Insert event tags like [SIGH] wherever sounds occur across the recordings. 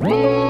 Whoa!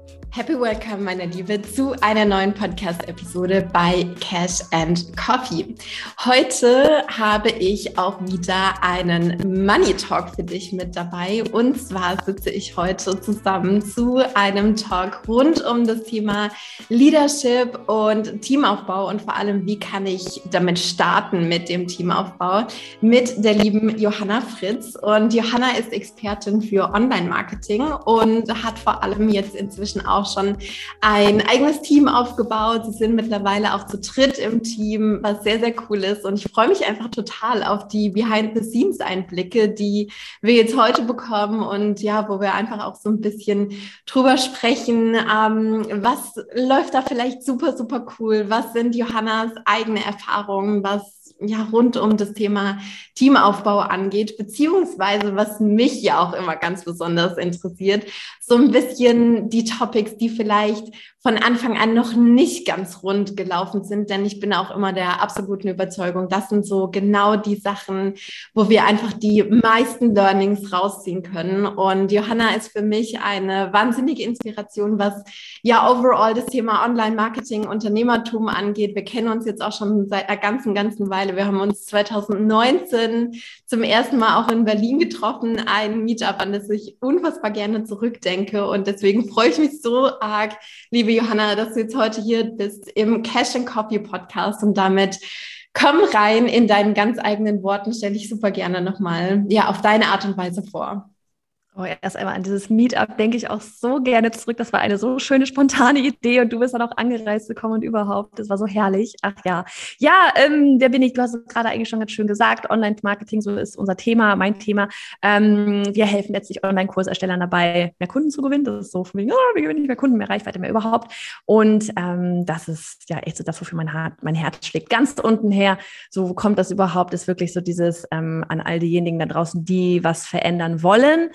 Happy Welcome, meine Liebe, zu einer neuen Podcast-Episode bei Cash and Coffee. Heute habe ich auch wieder einen Money Talk für dich mit dabei. Und zwar sitze ich heute zusammen zu einem Talk rund um das Thema Leadership und Teamaufbau und vor allem, wie kann ich damit starten mit dem Teamaufbau mit der lieben Johanna Fritz. Und Johanna ist Expertin für Online-Marketing und hat vor allem jetzt inzwischen auch auch schon ein eigenes Team aufgebaut. Sie sind mittlerweile auch zu dritt im Team, was sehr, sehr cool ist. Und ich freue mich einfach total auf die Behind-the-Scenes-Einblicke, die wir jetzt heute bekommen und ja, wo wir einfach auch so ein bisschen drüber sprechen. Ähm, was läuft da vielleicht super, super cool? Was sind Johannas eigene Erfahrungen? Was ja, rund um das Thema Teamaufbau angeht, beziehungsweise was mich ja auch immer ganz besonders interessiert, so ein bisschen die Topics, die vielleicht von Anfang an noch nicht ganz rund gelaufen sind, denn ich bin auch immer der absoluten Überzeugung, das sind so genau die Sachen, wo wir einfach die meisten Learnings rausziehen können. Und Johanna ist für mich eine wahnsinnige Inspiration, was ja overall das Thema Online-Marketing, Unternehmertum angeht. Wir kennen uns jetzt auch schon seit einer ganzen, ganzen Weile. Wir haben uns 2019 zum ersten Mal auch in Berlin getroffen, ein Meetup, an das ich unfassbar gerne zurückdenke. Und deswegen freue ich mich so arg, liebe liebe Johanna, dass du jetzt heute hier bist im Cash and Coffee Podcast und damit komm rein in deinen ganz eigenen Worten, stelle ich super gerne nochmal ja, auf deine Art und Weise vor. Oh, erst einmal an dieses Meetup denke ich auch so gerne zurück. Das war eine so schöne, spontane Idee und du bist dann auch angereist gekommen und überhaupt. Das war so herrlich. Ach ja. Ja, ähm, wer bin ich? Du hast es gerade eigentlich schon ganz schön gesagt. Online-Marketing, so ist unser Thema, mein Thema. Ähm, wir helfen letztlich Online-Kurserstellern dabei, mehr Kunden zu gewinnen. Das ist so von wegen, oh, wie gewinne ich mehr Kunden, mehr Reichweite, mehr überhaupt. Und ähm, das ist ja echt so das, wofür mein, mein Herz schlägt. Ganz unten her, so wo kommt das überhaupt, ist wirklich so dieses ähm, an all diejenigen da draußen, die was verändern wollen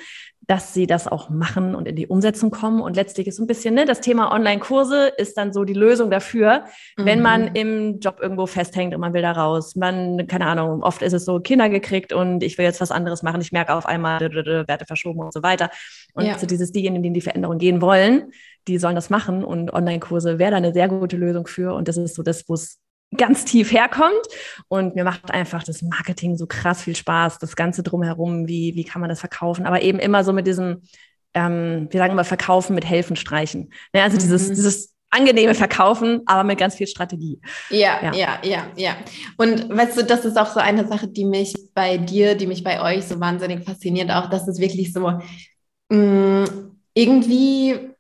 dass sie das auch machen und in die Umsetzung kommen. Und letztlich ist so ein bisschen, ne, das Thema Online-Kurse ist dann so die Lösung dafür, mhm. wenn man mhm. im Job irgendwo festhängt und man will da raus. Man, keine Ahnung, oft ist es so, Kinder gekriegt und ich will jetzt was anderes machen. Ich merke auf einmal, Werte verschoben und so weiter. Und ja. so dieses, diejenigen, die in die Veränderung gehen wollen, die sollen das machen und Online-Kurse wäre da eine sehr gute Lösung für. Und das ist so das, wo es ganz tief herkommt. Und mir macht einfach das Marketing so krass viel Spaß, das Ganze drumherum, wie, wie kann man das verkaufen, aber eben immer so mit diesem, ähm, wir sagen immer Verkaufen mit Helfen streichen. Ne, also mhm. dieses, dieses angenehme Verkaufen, aber mit ganz viel Strategie. Ja, ja, ja, ja, ja. Und weißt du, das ist auch so eine Sache, die mich bei dir, die mich bei euch so wahnsinnig fasziniert, auch, dass es wirklich so mh, mm, irgendwie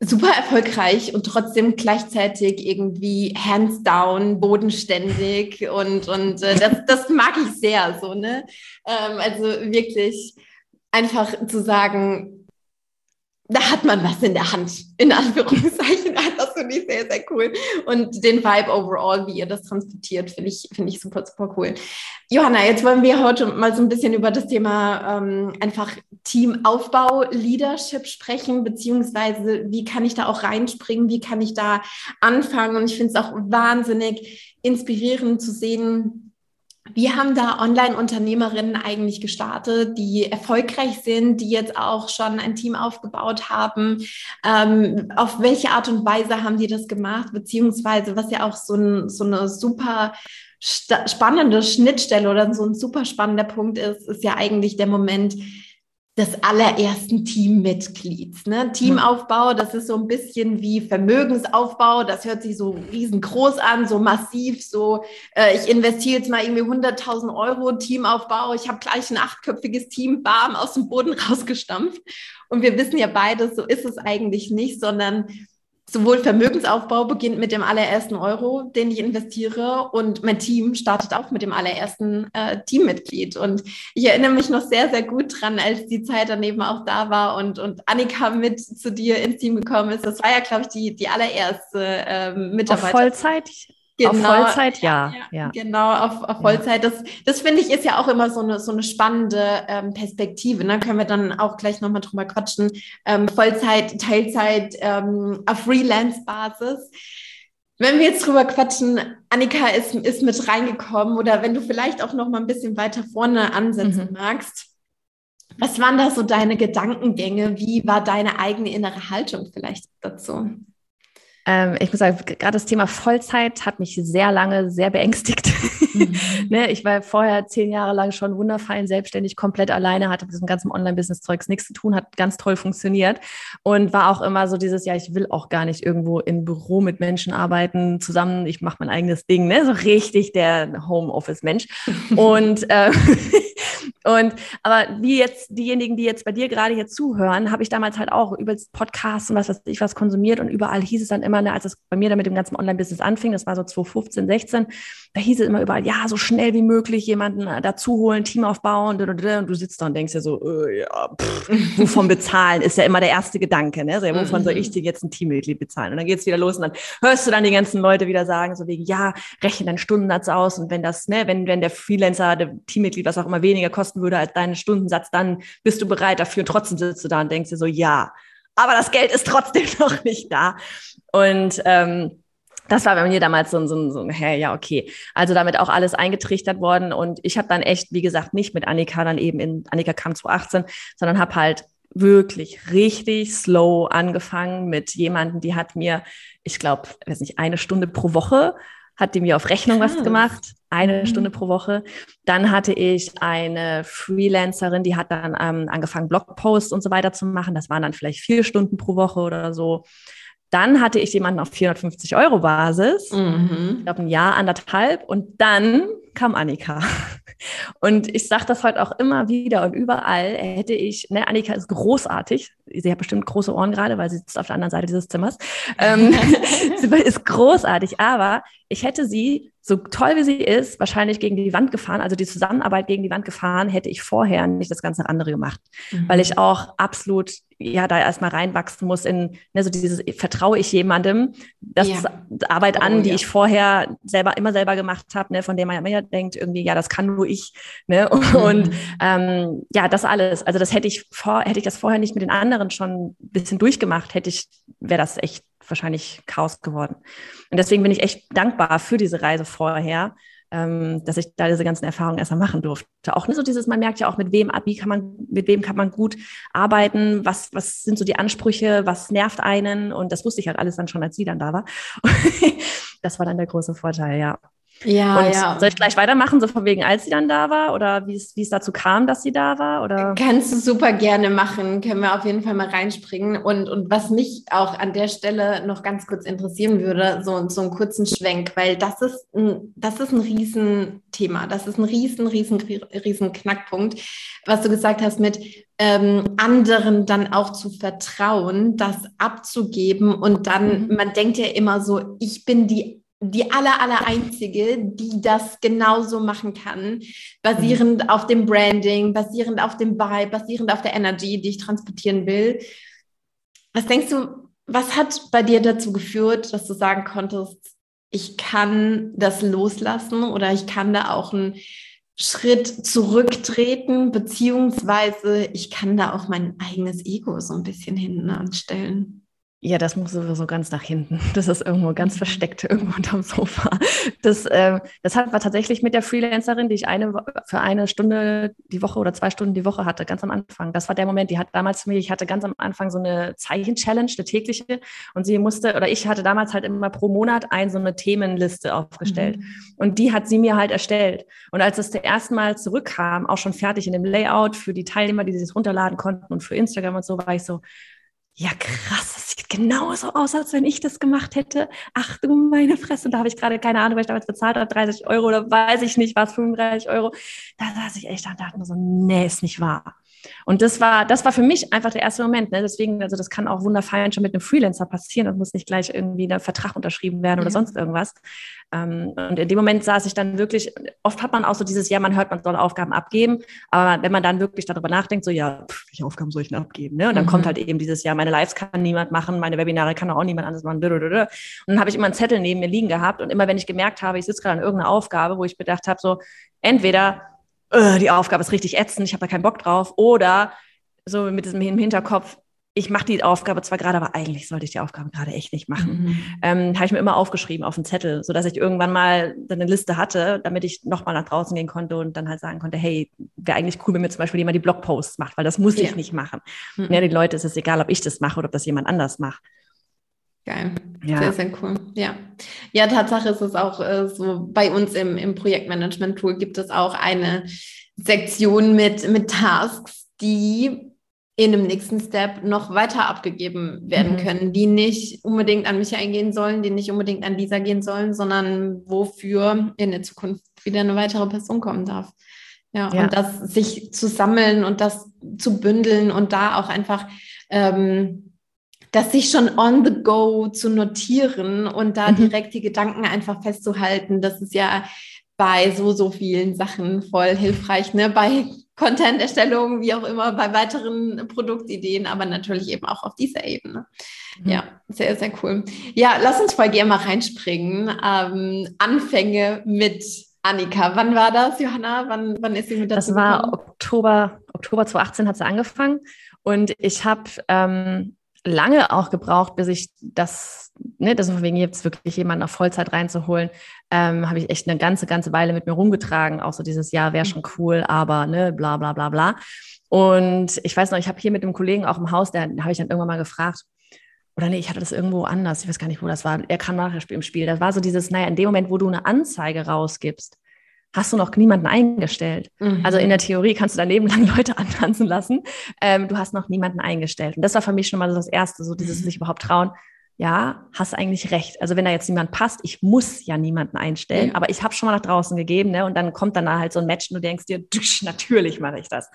super erfolgreich und trotzdem gleichzeitig irgendwie hands down, bodenständig und, und äh, das, das mag ich sehr so, ne? Ähm, also wirklich einfach zu sagen, da hat man was in der Hand, in Anführungszeichen. [LAUGHS] Das finde ich sehr, sehr cool. Und den Vibe overall, wie ihr das transportiert, finde ich, finde ich super, super cool. Johanna, jetzt wollen wir heute mal so ein bisschen über das Thema ähm, einfach Teamaufbau, Leadership sprechen, beziehungsweise wie kann ich da auch reinspringen, wie kann ich da anfangen? Und ich finde es auch wahnsinnig inspirierend zu sehen, wir haben da Online-Unternehmerinnen eigentlich gestartet, die erfolgreich sind, die jetzt auch schon ein Team aufgebaut haben. Ähm, auf welche Art und Weise haben die das gemacht? Beziehungsweise, was ja auch so, ein, so eine super spannende Schnittstelle oder so ein super spannender Punkt ist, ist ja eigentlich der Moment, des allerersten Teammitglieds. Ne? Teamaufbau, das ist so ein bisschen wie Vermögensaufbau, das hört sich so riesengroß an, so massiv, so äh, ich investiere jetzt mal irgendwie 100.000 Euro Teamaufbau, ich habe gleich ein achtköpfiges Team, bam, aus dem Boden [LAUGHS] rausgestampft. Und wir wissen ja beide, so ist es eigentlich nicht, sondern sowohl Vermögensaufbau beginnt mit dem allerersten Euro, den ich investiere, und mein Team startet auch mit dem allerersten äh, Teammitglied. Und ich erinnere mich noch sehr, sehr gut dran, als die Zeit daneben auch da war und, und Annika mit zu dir ins Team gekommen ist. Das war ja, glaube ich, die, die allererste äh, Mitarbeiter. Auf Vollzeit? Genau, auf Vollzeit, ja. ja, ja. Genau, auf, auf Vollzeit. Das, das finde ich ist ja auch immer so eine, so eine spannende ähm, Perspektive. Da ne? können wir dann auch gleich nochmal drüber quatschen. Ähm, Vollzeit, Teilzeit, ähm, auf Freelance-Basis. Wenn wir jetzt drüber quatschen, Annika ist, ist mit reingekommen oder wenn du vielleicht auch noch mal ein bisschen weiter vorne ansetzen mhm. magst. Was waren da so deine Gedankengänge? Wie war deine eigene innere Haltung vielleicht dazu? Ähm, ich muss sagen, gerade das Thema Vollzeit hat mich sehr lange sehr beängstigt. Mhm. [LAUGHS] ne, ich war vorher zehn Jahre lang schon wunderfein selbstständig, komplett alleine, hatte mit diesem ganzen Online-Business-Zeugs nichts zu tun, hat ganz toll funktioniert und war auch immer so dieses, ja, ich will auch gar nicht irgendwo im Büro mit Menschen arbeiten, zusammen, ich mache mein eigenes Ding, ne? so richtig der Homeoffice-Mensch. [LAUGHS] und äh, [LAUGHS] Und aber wie jetzt diejenigen, die jetzt bei dir gerade hier zuhören, habe ich damals halt auch über Podcasts und was weiß ich was konsumiert und überall hieß es dann immer, ne, als es bei mir dann mit dem ganzen Online-Business anfing, das war so 2015, 16, da hieß es immer überall, ja, so schnell wie möglich jemanden äh, dazu holen, Team aufbauen, und du sitzt da und denkst ja so, äh, ja, pff, [LAUGHS] wovon bezahlen, ist ja immer der erste Gedanke, ne? So, ja, wovon soll ich mhm. dir jetzt ein Teammitglied bezahlen? Und dann geht's wieder los und dann hörst du dann die ganzen Leute wieder sagen, so wegen, ja, rechne deinen Stundensatz aus und wenn das, ne, wenn, wenn der Freelancer, der Teammitglied, was auch immer weniger kosten würde als deinen Stundensatz, dann bist du bereit dafür und trotzdem sitzt du da und denkst dir so, ja, aber das Geld ist trotzdem [LAUGHS] noch nicht da. Und ähm, das war bei mir damals so, so, so hey, ja, okay. Also damit auch alles eingetrichtert worden. Und ich habe dann echt, wie gesagt, nicht mit Annika dann eben in, Annika kam 2018, sondern habe halt wirklich richtig slow angefangen mit jemandem, die hat mir, ich glaube, weiß nicht, eine Stunde pro Woche hat die mir auf Rechnung was gemacht, eine mhm. Stunde pro Woche. Dann hatte ich eine Freelancerin, die hat dann ähm, angefangen, Blogposts und so weiter zu machen. Das waren dann vielleicht vier Stunden pro Woche oder so. Dann hatte ich jemanden auf 450 Euro Basis, mhm. ich glaube ein Jahr, anderthalb. Und dann kam Annika. Und ich sage das heute auch immer wieder und überall hätte ich, ne, Annika ist großartig. Sie hat bestimmt große Ohren gerade, weil sie sitzt auf der anderen Seite dieses Zimmers. Ähm, [LAUGHS] sie ist großartig, aber ich hätte sie, so toll wie sie ist, wahrscheinlich gegen die Wand gefahren, also die Zusammenarbeit gegen die Wand gefahren, hätte ich vorher nicht das ganze andere gemacht, mhm. weil ich auch absolut ja da erstmal reinwachsen muss in ne, so dieses vertraue ich jemandem, das ja. ist Arbeit oh, an, die ja. ich vorher selber immer selber gemacht habe, ne, von dem man ja denkt irgendwie ja das kann nur ich, ne [LAUGHS] und mhm. ähm, ja das alles, also das hätte ich vor hätte ich das vorher nicht mit den anderen schon ein bisschen durchgemacht, hätte ich wäre das echt wahrscheinlich Chaos geworden. Und deswegen bin ich echt dankbar für diese Reise vorher, ähm, dass ich da diese ganzen Erfahrungen erstmal machen durfte. Auch nicht so dieses, man merkt ja auch, mit wem, wie kann man, mit wem kann man gut arbeiten, was, was sind so die Ansprüche, was nervt einen. Und das wusste ich halt alles dann schon, als sie dann da war. [LAUGHS] das war dann der große Vorteil, ja. Ja, und ja. Soll ich gleich weitermachen, so von wegen, als sie dann da war oder wie es, wie es dazu kam, dass sie da war? Oder? Kannst du super gerne machen, können wir auf jeden Fall mal reinspringen. Und, und was mich auch an der Stelle noch ganz kurz interessieren würde, so, so einen kurzen Schwenk, weil das ist ein, das ist ein Riesenthema, das ist ein riesen, riesen, riesen Knackpunkt, was du gesagt hast mit ähm, anderen dann auch zu vertrauen, das abzugeben und dann, mhm. man denkt ja immer so, ich bin die die aller, aller einzige, die das genauso machen kann, basierend mhm. auf dem Branding, basierend auf dem Vibe, basierend auf der Energy, die ich transportieren will. Was denkst du, was hat bei dir dazu geführt, dass du sagen konntest, ich kann das loslassen oder ich kann da auch einen Schritt zurücktreten, beziehungsweise ich kann da auch mein eigenes Ego so ein bisschen hinten anstellen? Ja, das muss sowieso ganz nach hinten. [LAUGHS] Das ist irgendwo ganz mhm. versteckt, irgendwo unterm Sofa. Das, äh, das hat, war tatsächlich mit der Freelancerin, die ich eine, für eine Stunde die Woche oder zwei Stunden die Woche hatte, ganz am Anfang. Das war der Moment, die hat damals für mich, ich hatte ganz am Anfang so eine Zeichen-Challenge, eine tägliche. Und sie musste, oder ich hatte damals halt immer pro Monat ein, so eine Themenliste aufgestellt. Mhm. Und die hat sie mir halt erstellt. Und als es das erste Mal zurückkam, auch schon fertig in dem Layout für die Teilnehmer, die sich runterladen konnten und für Instagram und so, war ich so, ja krass, das sieht genauso aus, als wenn ich das gemacht hätte. Ach du meine Fresse, da habe ich gerade keine Ahnung, weil ich damals bezahlt habe, 30 Euro oder weiß ich nicht, was, 35 Euro. Da saß ich echt da und dachte mir so, nee, ist nicht wahr. Und das war, das war für mich einfach der erste Moment. Ne? Deswegen, also das kann auch wunderfein schon mit einem Freelancer passieren. Das muss nicht gleich irgendwie ein Vertrag unterschrieben werden ja. oder sonst irgendwas. Ähm, und in dem Moment saß ich dann wirklich, oft hat man auch so dieses, ja, man hört, man soll Aufgaben abgeben, aber wenn man dann wirklich darüber nachdenkt, so, ja, pff, welche Aufgaben soll ich denn abgeben? Ne? Und dann mhm. kommt halt eben dieses, ja, meine Lives kann niemand machen, meine Webinare kann auch niemand anderes machen. Und dann habe ich immer einen Zettel neben mir liegen gehabt und immer, wenn ich gemerkt habe, ich sitze gerade an irgendeiner Aufgabe, wo ich bedacht habe, so, entweder die Aufgabe ist richtig ätzend, ich habe da keinen Bock drauf, oder so mit diesem Hinterkopf, ich mache die Aufgabe zwar gerade, aber eigentlich sollte ich die Aufgabe gerade echt nicht machen. Mhm. Ähm, habe ich mir immer aufgeschrieben auf einen Zettel, sodass ich irgendwann mal eine Liste hatte, damit ich nochmal nach draußen gehen konnte und dann halt sagen konnte, hey, wäre eigentlich cool, wenn mir zum Beispiel jemand die Blogposts macht, weil das muss ja. ich nicht machen. Mhm. Ja, die Leute ist es egal, ob ich das mache oder ob das jemand anders macht. Geil. Ja. Sehr, sehr cool. Ja. Ja, Tatsache ist es auch äh, so, bei uns im, im Projektmanagement-Tool gibt es auch eine Sektion mit, mit Tasks, die in einem nächsten Step noch weiter abgegeben werden mhm. können, die nicht unbedingt an mich eingehen sollen, die nicht unbedingt an Lisa gehen sollen, sondern wofür in der Zukunft wieder eine weitere Person kommen darf. Ja, ja. und das sich zu sammeln und das zu bündeln und da auch einfach ähm, das sich schon on the go zu notieren und da mhm. direkt die Gedanken einfach festzuhalten, das ist ja bei so, so vielen Sachen voll hilfreich, ne? Bei Content-Erstellung, wie auch immer, bei weiteren Produktideen, aber natürlich eben auch auf dieser Ebene. Mhm. Ja, sehr, sehr cool. Ja, lass uns voll gerne mal reinspringen. Ähm, Anfänge mit Annika. Wann war das, Johanna? Wann, wann ist sie mit dazu Das war gekommen? Oktober, Oktober 2018 hat sie angefangen und ich habe ähm, lange auch gebraucht, bis ich das, ne, das von wegen jetzt wirklich jemanden auf Vollzeit reinzuholen, ähm, habe ich echt eine ganze, ganze Weile mit mir rumgetragen. Auch so dieses Jahr wäre schon cool, aber ne, bla bla bla bla. Und ich weiß noch, ich habe hier mit einem Kollegen auch im Haus, der habe ich dann irgendwann mal gefragt, oder nee, ich hatte das irgendwo anders, ich weiß gar nicht, wo das war. Er kam nachher im Spiel. Das war so dieses, naja, in dem Moment, wo du eine Anzeige rausgibst, hast du noch niemanden eingestellt. Mhm. Also in der Theorie kannst du dein Leben lang [LAUGHS] Leute antanzen lassen. Ähm, du hast noch niemanden eingestellt. Und das war für mich schon mal das Erste, so dieses mhm. sich überhaupt trauen. Ja, hast eigentlich recht. Also wenn da jetzt niemand passt, ich muss ja niemanden einstellen, mhm. aber ich habe schon mal nach draußen gegeben, ne? Und dann kommt dann halt so ein Match und du denkst dir, [LAUGHS] natürlich mache ich das.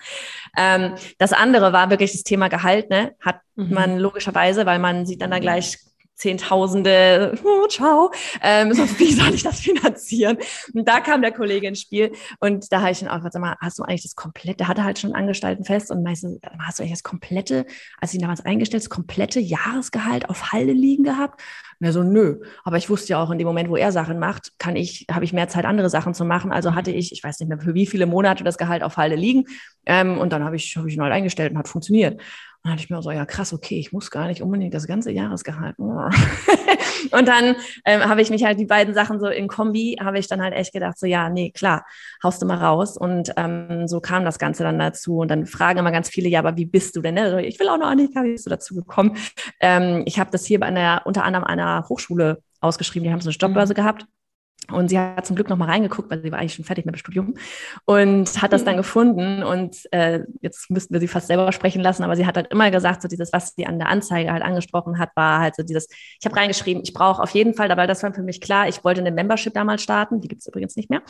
Ähm, das andere war wirklich das Thema Gehalt, ne? Hat mhm. man logischerweise, weil man sieht dann da gleich Zehntausende, oh, ciao, ähm, so, wie soll ich das finanzieren? Und da kam der Kollege ins Spiel und da habe ich ihn auch gesagt, sag mal, hast du eigentlich das komplette, der hatte halt schon Angestellten fest und meistens, hast du eigentlich das komplette, als ich ihn damals eingestellt, das komplette Jahresgehalt auf Halde liegen gehabt? Und er so, nö, aber ich wusste ja auch in dem Moment, wo er Sachen macht, kann ich, habe ich mehr Zeit, andere Sachen zu machen. Also hatte ich, ich weiß nicht mehr, für wie viele Monate das Gehalt auf Halde liegen. Ähm, und dann habe ich, habe ich ihn halt eingestellt und hat funktioniert. Dann hatte ich mir so, ja krass, okay, ich muss gar nicht unbedingt das ganze Jahresgehalt. [LAUGHS] und dann ähm, habe ich mich halt die beiden Sachen so in Kombi, habe ich dann halt echt gedacht, so ja, nee, klar, haust du mal raus. Und ähm, so kam das Ganze dann dazu. Und dann fragen immer ganz viele, ja, aber wie bist du denn? Also ich will auch noch Annika, wie bist du dazu gekommen? Ähm, ich habe das hier bei einer, unter anderem einer Hochschule ausgeschrieben, die haben so eine Jobbörse mhm. gehabt. Und sie hat zum Glück noch mal reingeguckt, weil sie war eigentlich schon fertig mit dem Studium und hat das dann mhm. gefunden. Und äh, jetzt müssten wir sie fast selber sprechen lassen, aber sie hat halt immer gesagt, so dieses, was sie an der Anzeige halt angesprochen hat, war halt so dieses, ich habe reingeschrieben, ich brauche auf jeden Fall, weil das war für mich klar, ich wollte eine Membership damals starten, die gibt es übrigens nicht mehr.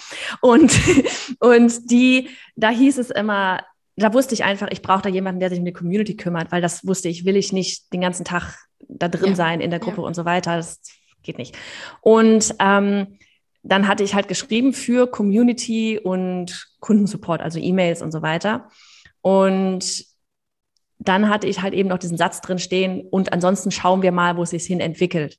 Und, [LAUGHS] und die, da hieß es immer, da wusste ich einfach, ich brauche da jemanden, der sich um die Community kümmert, weil das wusste ich, will ich nicht den ganzen Tag da drin ja. sein in der Gruppe ja. und so weiter. Das geht nicht. Und ähm, dann hatte ich halt geschrieben für Community und Kundensupport, also E-Mails und so weiter. Und dann hatte ich halt eben noch diesen Satz drin stehen und ansonsten schauen wir mal, wo es sich hin entwickelt.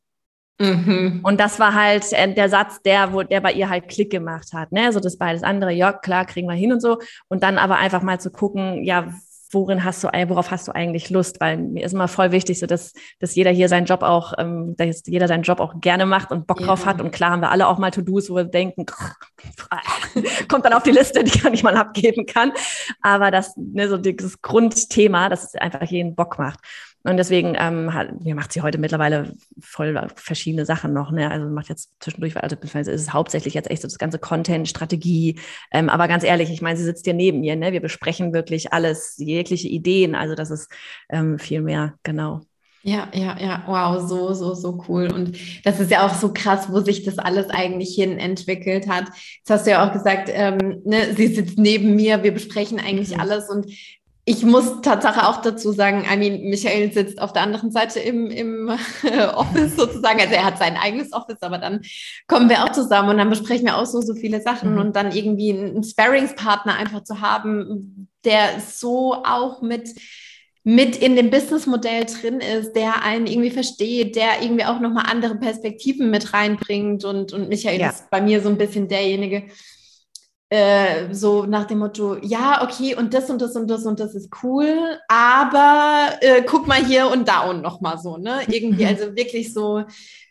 Mhm. Und das war halt äh, der Satz, der, wo, der bei ihr halt Klick gemacht hat. Ne? So das beides andere, ja, klar, kriegen wir hin und so. Und dann aber einfach mal zu gucken, ja, worin hast du, worauf hast du eigentlich Lust? Weil mir ist immer voll wichtig, so dass, dass jeder hier seinen Job auch, ähm, dass jeder seinen Job auch gerne macht und Bock ja. drauf hat. Und klar haben wir alle auch mal To-Dos, wo wir denken, [LAUGHS] kommt dann auf die Liste, die kann ich mal abgeben kann. Aber das, ne, so dieses Grundthema, dass es einfach jeden Bock macht. Und deswegen ähm, hat, mir macht sie heute mittlerweile voll verschiedene Sachen noch. Ne? Also macht jetzt zwischendurch, also beziehungsweise ist es hauptsächlich jetzt echt so das ganze Content, Strategie. Ähm, aber ganz ehrlich, ich meine, sie sitzt hier neben mir. Ne? Wir besprechen wirklich alles, jegliche Ideen. Also das ist ähm, viel mehr, genau. Ja, ja, ja, wow, so, so, so cool. Und das ist ja auch so krass, wo sich das alles eigentlich hin entwickelt hat. Jetzt hast du ja auch gesagt, ähm, ne, sie sitzt neben mir, wir besprechen eigentlich mhm. alles und ich muss Tatsache auch dazu sagen, I mean, Michael sitzt auf der anderen Seite im, im Office sozusagen. Also er hat sein eigenes Office, aber dann kommen wir auch zusammen und dann besprechen wir auch so, so viele Sachen mhm. und dann irgendwie einen Sparringspartner einfach zu haben, der so auch mit mit in dem Businessmodell drin ist, der einen irgendwie versteht, der irgendwie auch nochmal andere Perspektiven mit reinbringt. Und, und Michael ja. ist bei mir so ein bisschen derjenige, äh, so nach dem Motto, ja, okay, und das und das und das und das ist cool, aber äh, guck mal hier und da und nochmal so, ne? Irgendwie, [LAUGHS] also wirklich so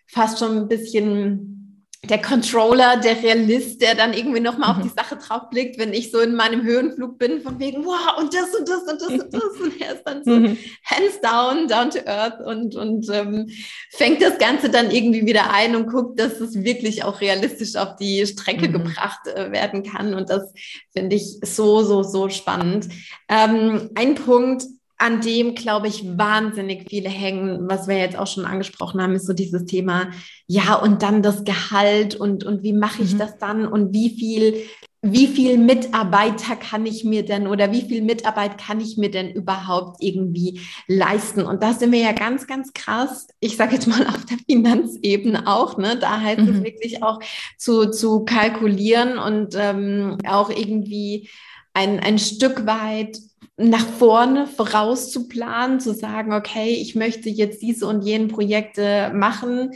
fast schon ein bisschen der Controller, der Realist, der dann irgendwie nochmal mhm. auf die Sache drauf blickt, wenn ich so in meinem Höhenflug bin, von wegen, wow, und das und das und das und das. [LAUGHS] Und er ist dann so mhm. hands down, down to earth und, und ähm, fängt das Ganze dann irgendwie wieder ein und guckt, dass es wirklich auch realistisch auf die Strecke mhm. gebracht äh, werden kann. Und das finde ich so, so, so spannend. Ähm, ein Punkt, an dem, glaube ich, wahnsinnig viele hängen, was wir jetzt auch schon angesprochen haben, ist so dieses Thema, ja, und dann das Gehalt und, und wie mache ich mhm. das dann und wie viel, wie viel Mitarbeiter kann ich mir denn oder wie viel Mitarbeit kann ich mir denn überhaupt irgendwie leisten? Und da sind wir ja ganz, ganz krass, ich sage jetzt mal auf der Finanzebene auch, ne? Da heißt mhm. es wirklich auch zu, zu kalkulieren und ähm, auch irgendwie ein, ein Stück weit nach vorne voraus zu planen, zu sagen, okay, ich möchte jetzt diese und jene Projekte machen.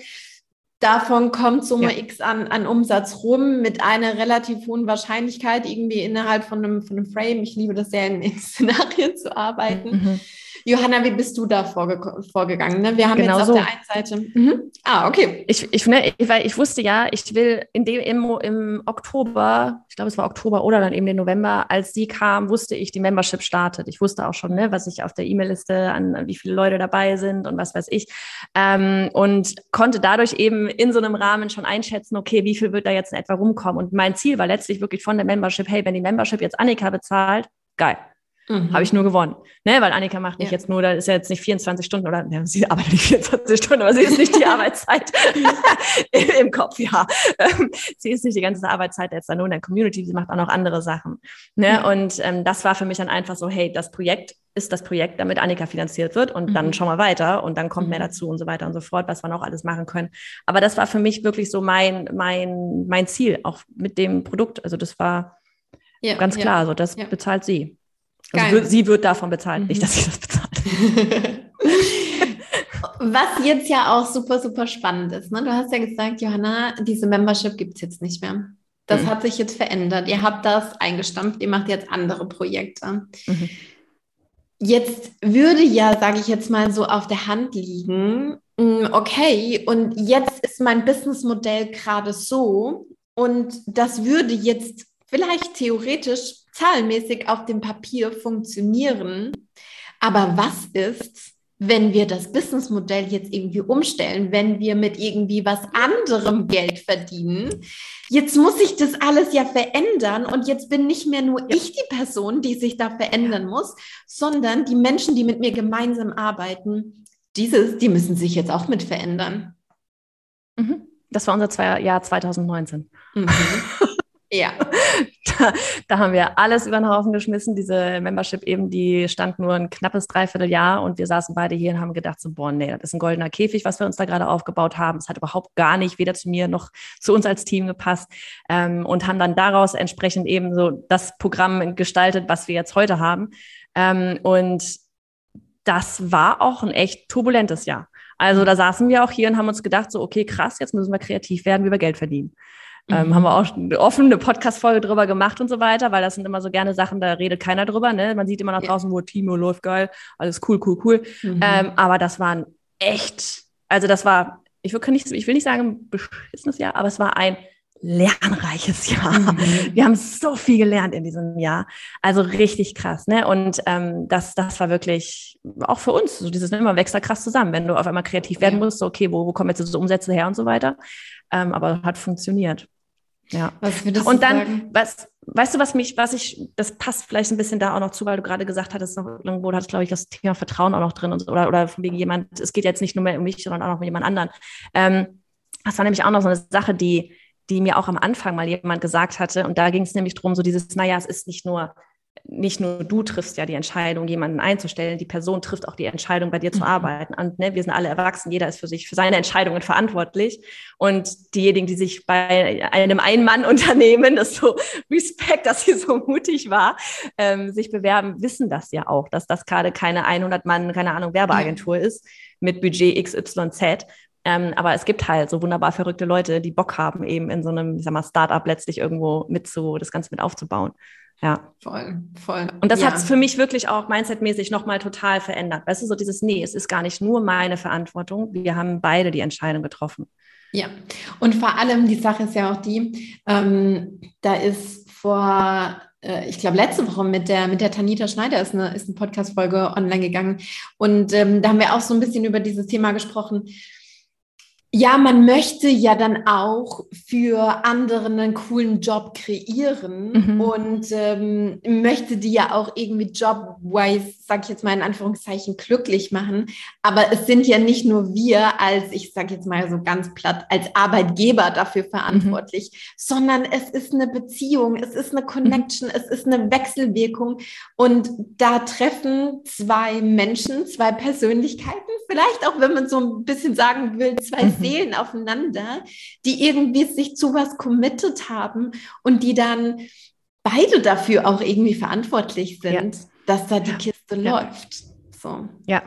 Davon kommt Summe ja. X an, an Umsatz rum mit einer relativ hohen Wahrscheinlichkeit irgendwie innerhalb von einem, von einem Frame. Ich liebe das sehr, in, in [LAUGHS] Szenarien zu arbeiten. Mhm. Johanna, wie bist du da vorge vorgegangen? Ne? Wir haben genau jetzt auf so. der einen Seite. Mhm. Ah, okay. Ich, ich, ne, weil ich wusste ja, ich will in dem im, im Oktober, ich glaube, es war Oktober oder dann eben den November, als sie kam, wusste ich, die Membership startet. Ich wusste auch schon, ne, was ich auf der E-Mail-Liste an, wie viele Leute dabei sind und was weiß ich. Ähm, und konnte dadurch eben in so einem Rahmen schon einschätzen, okay, wie viel wird da jetzt in etwa rumkommen? Und mein Ziel war letztlich wirklich von der Membership, hey, wenn die Membership jetzt Annika bezahlt, geil Mhm. Habe ich nur gewonnen. Ne? Weil Annika macht nicht ja. jetzt nur, da ist ja jetzt nicht 24 Stunden oder ja, sie arbeitet nicht 24 Stunden, aber sie ist nicht die [LAUGHS] Arbeitszeit [LAUGHS] im Kopf, ja. Ähm, sie ist nicht die ganze Arbeitszeit jetzt da nur in der Community, sie macht auch noch andere Sachen. Ne? Ja. Und ähm, das war für mich dann einfach so, hey, das Projekt ist das Projekt, damit Annika finanziert wird und mhm. dann schauen wir weiter und dann kommt mhm. mehr dazu und so weiter und so fort, was wir noch alles machen können. Aber das war für mich wirklich so mein, mein, mein Ziel, auch mit dem Produkt. Also das war ja, ganz klar, so das bezahlt sie. Also wird, sie wird davon bezahlt, mhm. nicht, dass sie das bezahlt. [LAUGHS] Was jetzt ja auch super, super spannend ist. Ne? Du hast ja gesagt, Johanna, diese Membership gibt es jetzt nicht mehr. Das mhm. hat sich jetzt verändert. Ihr habt das eingestampft, ihr macht jetzt andere Projekte. Mhm. Jetzt würde ja, sage ich jetzt mal so, auf der Hand liegen, mm, okay, und jetzt ist mein Businessmodell gerade so und das würde jetzt vielleicht theoretisch zahlenmäßig auf dem Papier funktionieren. Aber was ist, wenn wir das Businessmodell jetzt irgendwie umstellen, wenn wir mit irgendwie was anderem Geld verdienen? Jetzt muss sich das alles ja verändern und jetzt bin nicht mehr nur ich die Person, die sich da verändern muss, sondern die Menschen, die mit mir gemeinsam arbeiten, dieses, die müssen sich jetzt auch mit verändern. Mhm. Das war unser Jahr 2019. Mhm. [LAUGHS] Ja. [LAUGHS] Da, da, haben wir alles über den Haufen geschmissen. Diese Membership eben, die stand nur ein knappes Dreivierteljahr und wir saßen beide hier und haben gedacht, so, boah, nee, das ist ein goldener Käfig, was wir uns da gerade aufgebaut haben. Es hat überhaupt gar nicht weder zu mir noch zu uns als Team gepasst ähm, und haben dann daraus entsprechend eben so das Programm gestaltet, was wir jetzt heute haben. Ähm, und das war auch ein echt turbulentes Jahr. Also da saßen wir auch hier und haben uns gedacht, so, okay, krass, jetzt müssen wir kreativ werden, wie wir Geld verdienen. Ähm, mhm. haben wir auch eine offene Podcast-Folge drüber gemacht und so weiter, weil das sind immer so gerne Sachen, da redet keiner drüber. Ne? Man sieht immer nach draußen, wo Timo läuft geil, alles cool, cool, cool. Mhm. Ähm, aber das waren echt, also das war, ich will nicht, ich will nicht sagen ein beschissenes Jahr, aber es war ein lernreiches Jahr. Mhm. [LAUGHS] Wir haben so viel gelernt in diesem Jahr. Also richtig krass, ne? Und ähm, das, das war wirklich auch für uns, so dieses ne, man wächst da krass zusammen, wenn du auf einmal kreativ werden musst, so, okay, wo, wo kommen jetzt so Umsätze her und so weiter. Ähm, aber hat funktioniert. Ja. Was würdest und dann, sagen? was, weißt du, was mich, was ich, das passt vielleicht ein bisschen da auch noch zu, weil du gerade gesagt hattest, noch irgendwo hat, glaube ich, das Thema Vertrauen auch noch drin und, oder, oder von wegen jemand, es geht jetzt nicht nur mehr um mich, sondern auch noch um jemand anderen. Ähm, das war nämlich auch noch so eine Sache, die, die mir auch am Anfang mal jemand gesagt hatte. Und da ging es nämlich darum, so dieses, naja, es ist nicht nur nicht nur du triffst ja die Entscheidung, jemanden einzustellen, die Person trifft auch die Entscheidung, bei dir zu mhm. arbeiten. Und ne, wir sind alle erwachsen, jeder ist für sich, für seine Entscheidungen verantwortlich. Und diejenigen, die sich bei einem Ein-Mann-Unternehmen, [LAUGHS] das so Respekt, dass sie so mutig war, ähm, sich bewerben, wissen das ja auch, dass das gerade keine 100 Mann, keine Ahnung, Werbeagentur ja. ist mit Budget XYZ. Ähm, aber es gibt halt so wunderbar verrückte Leute, die Bock haben, eben in so einem, ich sag mal, Startup letztlich irgendwo mit zu, das Ganze mit aufzubauen. Ja. Voll, voll. Und das ja. hat es für mich wirklich auch mindsetmäßig nochmal total verändert. Weißt du, so dieses, nee, es ist gar nicht nur meine Verantwortung. Wir haben beide die Entscheidung getroffen. Ja, und vor allem, die Sache ist ja auch die, ähm, da ist vor äh, ich glaube, letzte Woche mit der, mit der Tanita Schneider ist eine, ist eine Podcast-Folge online gegangen. Und ähm, da haben wir auch so ein bisschen über dieses Thema gesprochen. Ja, man möchte ja dann auch für andere einen coolen Job kreieren mhm. und ähm, möchte die ja auch irgendwie job-wise, sag ich jetzt mal in Anführungszeichen, glücklich machen. Aber es sind ja nicht nur wir als, ich sag jetzt mal so ganz platt, als Arbeitgeber dafür verantwortlich, mhm. sondern es ist eine Beziehung, es ist eine Connection, mhm. es ist eine Wechselwirkung und da treffen zwei Menschen, zwei Persönlichkeiten, vielleicht auch, wenn man so ein bisschen sagen will, zwei mhm. Seelen aufeinander, die irgendwie sich zu was committed haben und die dann beide dafür auch irgendwie verantwortlich sind, ja. dass da die Kiste ja. läuft. So. Ja,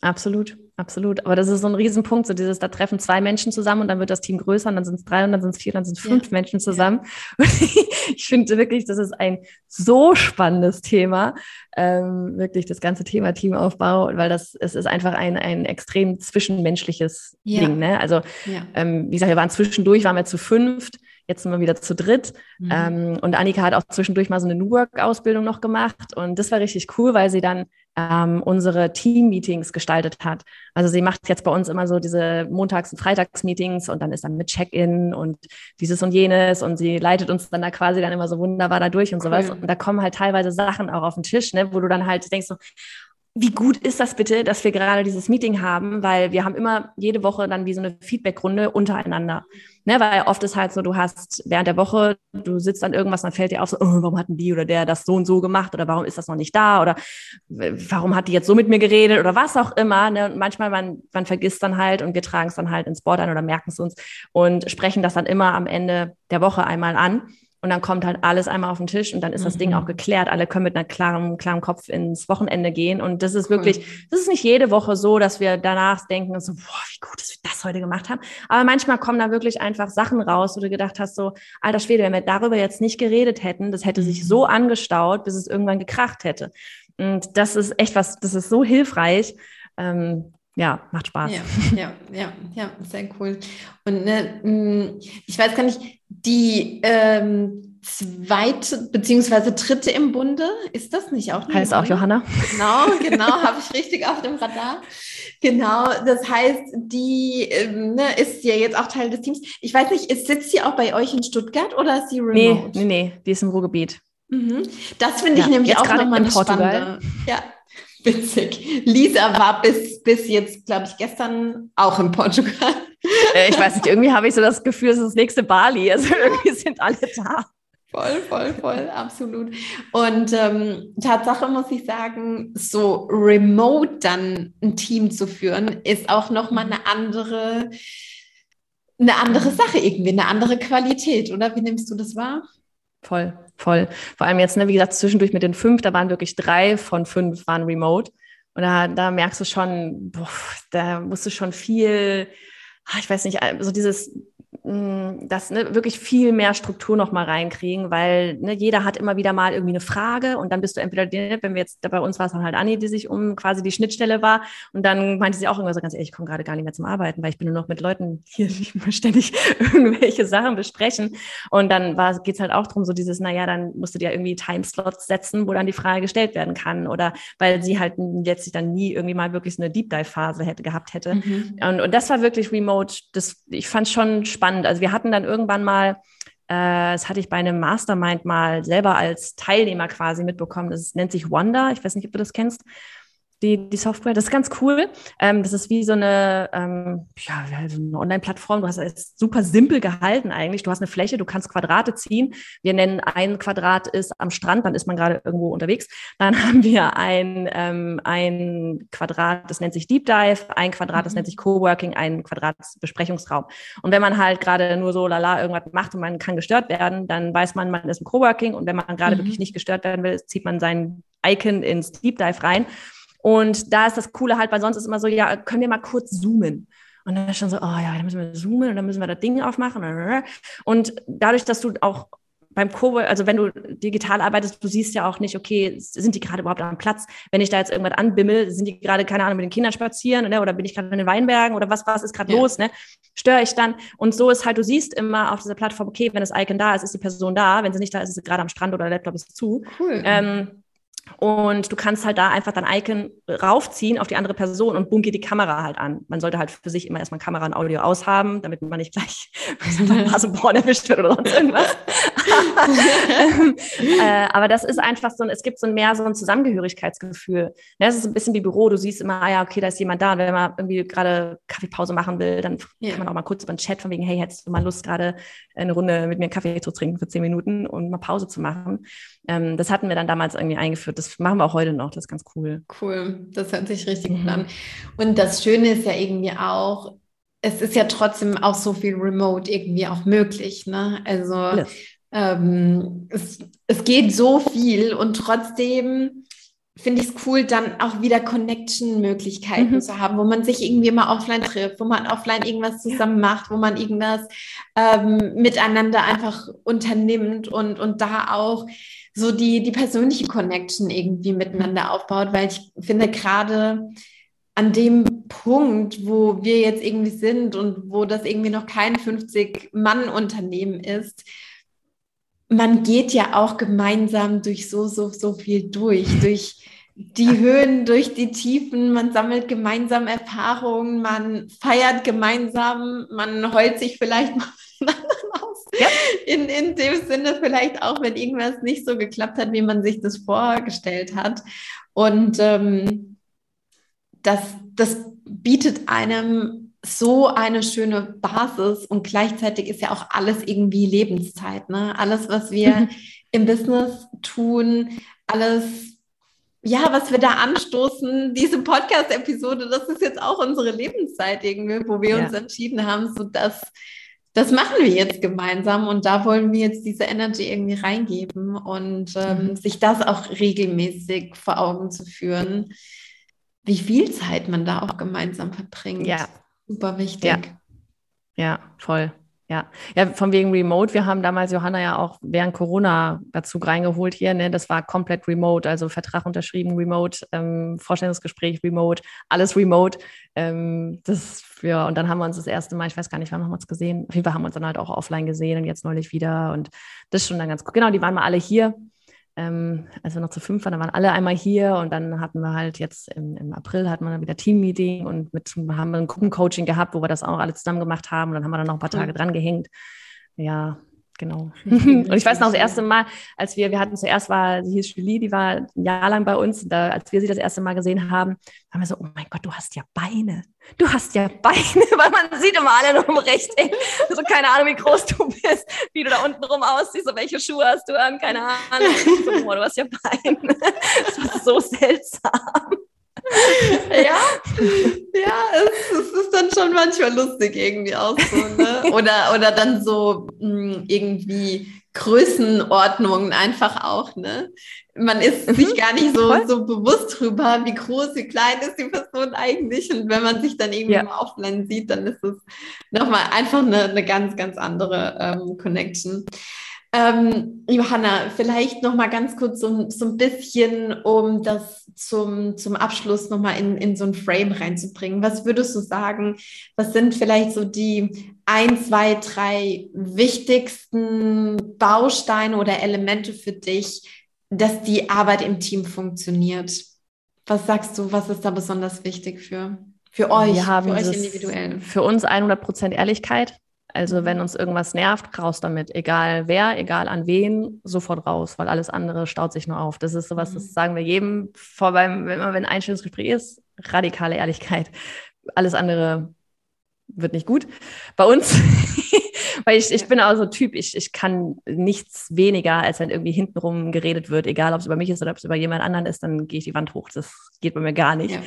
absolut. Absolut. Aber das ist so ein Riesenpunkt, so dieses, da treffen zwei Menschen zusammen und dann wird das Team größer und dann sind es drei und dann sind es vier, dann sind es fünf ja. Menschen zusammen. [LAUGHS] Ja. ich finde wirklich, das ist ein so spannendes Thema, ähm, wirklich das ganze Thema Teamaufbau, weil das, es ist einfach ein, ein extrem zwischenmenschliches ja. Ding. Ne? Also, ähm, wie gesagt, wir waren zwischendurch, waren wir zu fünft. Jetzt sind wir wieder zu dritt. Mhm. Ähm, und Annika hat auch zwischendurch mal so eine New Work-Ausbildung noch gemacht. Und das war richtig cool, weil sie dann ähm, unsere Team-Meetings gestaltet hat. Also sie macht jetzt bei uns immer so diese Montags- und Freitags-Meetings und dann ist dann mit Check-in und dieses und jenes und sie leitet uns dann da quasi dann immer so wunderbar da durch und cool. sowas. Und da kommen halt teilweise Sachen auch auf den Tisch, ne, wo du dann halt denkst so, wie gut ist das bitte, dass wir gerade dieses Meeting haben, weil wir haben immer jede Woche dann wie so eine Feedbackrunde untereinander. Ne, weil oft ist halt so, du hast während der Woche, du sitzt an irgendwas, dann fällt dir auf so, oh, warum hatten die oder der das so und so gemacht oder warum ist das noch nicht da oder warum hat die jetzt so mit mir geredet oder was auch immer. Ne? Und manchmal, man, man vergisst dann halt und wir tragen es dann halt ins Board ein oder merken es uns und sprechen das dann immer am Ende der Woche einmal an. Und dann kommt halt alles einmal auf den Tisch und dann ist das mhm. Ding auch geklärt. Alle können mit einer klaren, klaren Kopf ins Wochenende gehen. Und das ist wirklich, cool. das ist nicht jede Woche so, dass wir danach denken und so, boah, wie gut, dass wir das heute gemacht haben. Aber manchmal kommen da wirklich einfach Sachen raus, wo du gedacht hast, so, alter Schwede, wenn wir darüber jetzt nicht geredet hätten, das hätte sich so mhm. angestaut, bis es irgendwann gekracht hätte. Und das ist echt was, das ist so hilfreich. Ähm, ja, macht Spaß. Ja, ja, ja, ja, sehr cool. Und ne, mm, ich weiß gar nicht, die ähm, zweite beziehungsweise dritte im Bunde, ist das nicht auch? Heißt auch Johanna. Genau, genau, [LAUGHS] habe ich richtig auf dem Radar. Genau, das heißt, die ähm, ne, ist ja jetzt auch Teil des Teams. Ich weiß nicht, ist, sitzt sie auch bei euch in Stuttgart oder ist sie remote? Nee, nee, nee, die ist im Ruhrgebiet. Mhm. Das finde ich ja, nämlich auch nochmal spannende. Ja, [LAUGHS] Witzig. Lisa war bis, bis jetzt, glaube ich, gestern auch in Portugal. Äh, ich weiß nicht, irgendwie habe ich so das Gefühl, es ist das nächste Bali. Also irgendwie sind alle da. Voll, voll, voll, absolut. Und ähm, Tatsache muss ich sagen, so remote dann ein Team zu führen, ist auch nochmal eine andere, eine andere Sache irgendwie, eine andere Qualität, oder? Wie nimmst du das wahr? Voll, voll. Vor allem jetzt, ne, wie gesagt, zwischendurch mit den fünf, da waren wirklich drei von fünf waren remote. Und da, da merkst du schon, boah, da musst du schon viel, ah, ich weiß nicht, so dieses das ne, wirklich viel mehr Struktur noch mal reinkriegen, weil ne, jeder hat immer wieder mal irgendwie eine Frage und dann bist du entweder, wenn wir jetzt bei uns war es dann halt Anni, die sich um quasi die Schnittstelle war und dann meinte sie auch irgendwas so ganz ehrlich, ich komme gerade gar nicht mehr zum Arbeiten, weil ich bin nur noch mit Leuten hier, die ständig [LAUGHS] irgendwelche Sachen besprechen. Und dann geht es halt auch darum, so dieses, naja, dann musst du dir irgendwie Timeslots setzen, wo dann die Frage gestellt werden kann oder weil sie halt jetzt sich dann nie irgendwie mal wirklich so eine Deep Dive Phase hätte gehabt hätte. Mhm. und, und das war wirklich remote, das, ich fand schon spannend spannend. Also wir hatten dann irgendwann mal, äh, das hatte ich bei einem Mastermind mal selber als Teilnehmer quasi mitbekommen. Das nennt sich Wonder. Ich weiß nicht, ob du das kennst. Die, die Software. Das ist ganz cool. Ähm, das ist wie so eine, ähm, ja, so eine Online-Plattform. Du hast es super simpel gehalten eigentlich. Du hast eine Fläche, du kannst Quadrate ziehen. Wir nennen ein Quadrat ist am Strand, dann ist man gerade irgendwo unterwegs. Dann [LAUGHS] haben wir ein, ähm, ein Quadrat, das nennt sich Deep Dive, ein Quadrat, das mhm. nennt sich Coworking, ein Quadrat Besprechungsraum. Und wenn man halt gerade nur so lala irgendwas macht und man kann gestört werden, dann weiß man, man ist im Coworking. Und wenn man gerade mhm. wirklich nicht gestört werden will, zieht man sein Icon ins Deep Dive rein. Und da ist das Coole halt, weil sonst ist immer so, ja, können wir mal kurz zoomen? Und dann ist schon so, oh ja, dann müssen wir zoomen und dann müssen wir das Ding aufmachen. Und dadurch, dass du auch beim Co, also wenn du digital arbeitest, du siehst ja auch nicht, okay, sind die gerade überhaupt am Platz? Wenn ich da jetzt irgendwas anbimmel, sind die gerade, keine Ahnung, mit den Kindern spazieren ne? oder bin ich gerade in den Weinbergen oder was, was ist gerade ja. los? Ne? Störe ich dann? Und so ist halt, du siehst immer auf dieser Plattform, okay, wenn das Icon da ist, ist die Person da. Wenn sie nicht da ist, ist sie gerade am Strand oder der Laptop ist zu. Cool. Ähm, und du kannst halt da einfach dein Icon raufziehen auf die andere Person und boom geht die Kamera halt an. Man sollte halt für sich immer erstmal Kamera und Audio aushaben, damit man nicht gleich [LAUGHS] Nasenporn erwischt wird oder sonst irgendwas. [LAUGHS] äh, aber das ist einfach so, es gibt so ein mehr so ein Zusammengehörigkeitsgefühl. Das ne, ist ein bisschen wie Büro. Du siehst immer, ah ja, okay, da ist jemand da. Und wenn man irgendwie gerade Kaffeepause machen will, dann yeah. kann man auch mal kurz über den Chat von wegen, hey, hättest du mal Lust, gerade eine Runde mit mir einen Kaffee zu trinken für zehn Minuten und mal Pause zu machen. Ähm, das hatten wir dann damals irgendwie eingeführt. Das machen wir auch heute noch. Das ist ganz cool. Cool. Das hört sich richtig mhm. gut an. Und das Schöne ist ja irgendwie auch, es ist ja trotzdem auch so viel Remote irgendwie auch möglich. Ne? Also ähm, es, es geht so viel und trotzdem finde ich es cool, dann auch wieder Connection-Möglichkeiten mhm. zu haben, wo man sich irgendwie mal offline trifft, wo man offline irgendwas zusammen macht, wo man irgendwas ähm, miteinander einfach unternimmt und, und da auch so die, die persönliche Connection irgendwie miteinander aufbaut, weil ich finde gerade an dem Punkt, wo wir jetzt irgendwie sind und wo das irgendwie noch kein 50-Mann-Unternehmen ist, man geht ja auch gemeinsam durch so, so, so viel durch, durch die Höhen, durch die Tiefen, man sammelt gemeinsam Erfahrungen, man feiert gemeinsam, man heult sich vielleicht mal. Ja. In, in dem Sinne vielleicht auch, wenn irgendwas nicht so geklappt hat, wie man sich das vorgestellt hat. Und ähm, das, das bietet einem so eine schöne Basis und gleichzeitig ist ja auch alles irgendwie Lebenszeit. Ne? Alles, was wir mhm. im Business tun, alles, ja, was wir da anstoßen, diese Podcast-Episode, das ist jetzt auch unsere Lebenszeit irgendwie, wo wir ja. uns entschieden haben, so dass das machen wir jetzt gemeinsam und da wollen wir jetzt diese Energy irgendwie reingeben und ähm, mhm. sich das auch regelmäßig vor Augen zu führen, wie viel Zeit man da auch gemeinsam verbringt. Ja, Super wichtig. Ja, ja voll. Ja. ja, von wegen Remote. Wir haben damals Johanna ja auch während Corona dazu reingeholt hier. Ne? Das war komplett remote, also Vertrag unterschrieben, remote, ähm, Vorstellungsgespräch remote, alles remote. Ähm, das, ja, und dann haben wir uns das erste Mal, ich weiß gar nicht, wann haben wir uns gesehen. Auf jeden Fall haben wir uns dann halt auch offline gesehen und jetzt neulich wieder. Und das ist schon dann ganz gut. Genau, die waren mal alle hier ähm, als wir noch zu fünf waren, da waren alle einmal hier und dann hatten wir halt jetzt im, im April hatten wir dann wieder Teammeeting und mit haben wir ein Gruppencoaching gehabt, wo wir das auch alle zusammen gemacht haben und dann haben wir dann noch ein paar Tage dran gehängt. Ja, Genau. [LAUGHS] und ich weiß noch, das erste Mal, als wir, wir hatten zuerst war, sie hieß Julie, die war ein Jahr lang bei uns. Da, als wir sie das erste Mal gesehen haben, haben wir so, oh mein Gott, du hast ja Beine. Du hast ja Beine, [LAUGHS] weil man sieht immer alle nur im Rechteck. So, keine Ahnung, wie groß du bist, wie du da unten rum aussiehst, so welche Schuhe hast du an, keine Ahnung. So, oh, du hast ja Beine. [LAUGHS] Das war so seltsam. [LAUGHS] ja, ja, es, es, ist dann schon manchmal lustig irgendwie auch so, ne? Oder, oder dann so mh, hm, irgendwie Größenordnungen einfach auch, ne? Man ist mhm. sich gar nicht so, so bewusst drüber, wie groß, wie klein ist die Person eigentlich. Und wenn man sich dann irgendwie ja. mal offline sieht, dann ist es nochmal einfach eine, eine ganz, ganz andere ähm, Connection. Ähm, Johanna, vielleicht noch mal ganz kurz so, so ein bisschen, um das zum, zum Abschluss noch mal in, in so ein Frame reinzubringen. Was würdest du sagen, was sind vielleicht so die ein, zwei, drei wichtigsten Bausteine oder Elemente für dich, dass die Arbeit im Team funktioniert? Was sagst du, was ist da besonders wichtig für, für euch, Wir haben für euch individuell? Für uns 100 Prozent Ehrlichkeit Also wenn uns irgendwas nervt, raus damit. Egal wer, egal an wen, sofort raus, weil alles andere staut sich nur auf. Das ist sowas, das mhm. sagen wir jedem vor beim, wenn man wenn ein Einstellungsgespräch ist, radikale Ehrlichkeit. Alles andere wird nicht gut. Bei uns, weil ich, ich bin auch so Typ, ich, ich kann nichts weniger, als wenn irgendwie hintenrum geredet wird, egal ob es über mich ist oder ob es über jemand anderen ist, dann gehe ich die Wand hoch. Das geht bei mir gar nicht. Ja,